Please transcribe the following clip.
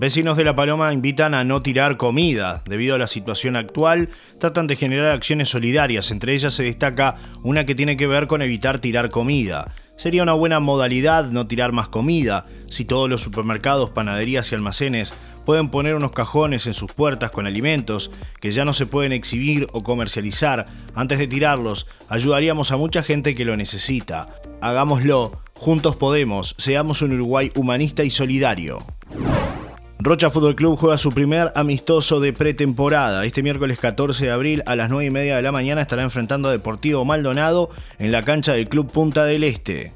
Vecinos de La Paloma invitan a no tirar comida. Debido a la situación actual, tratan de generar acciones solidarias. Entre ellas se destaca una que tiene que ver con evitar tirar comida. Sería una buena modalidad no tirar más comida. Si todos los supermercados, panaderías y almacenes pueden poner unos cajones en sus puertas con alimentos que ya no se pueden exhibir o comercializar antes de tirarlos, ayudaríamos a mucha gente que lo necesita. Hagámoslo, juntos podemos, seamos un Uruguay humanista y solidario. Rocha Fútbol Club juega su primer amistoso de pretemporada. Este miércoles 14 de abril a las 9 y media de la mañana estará enfrentando a Deportivo Maldonado en la cancha del Club Punta del Este.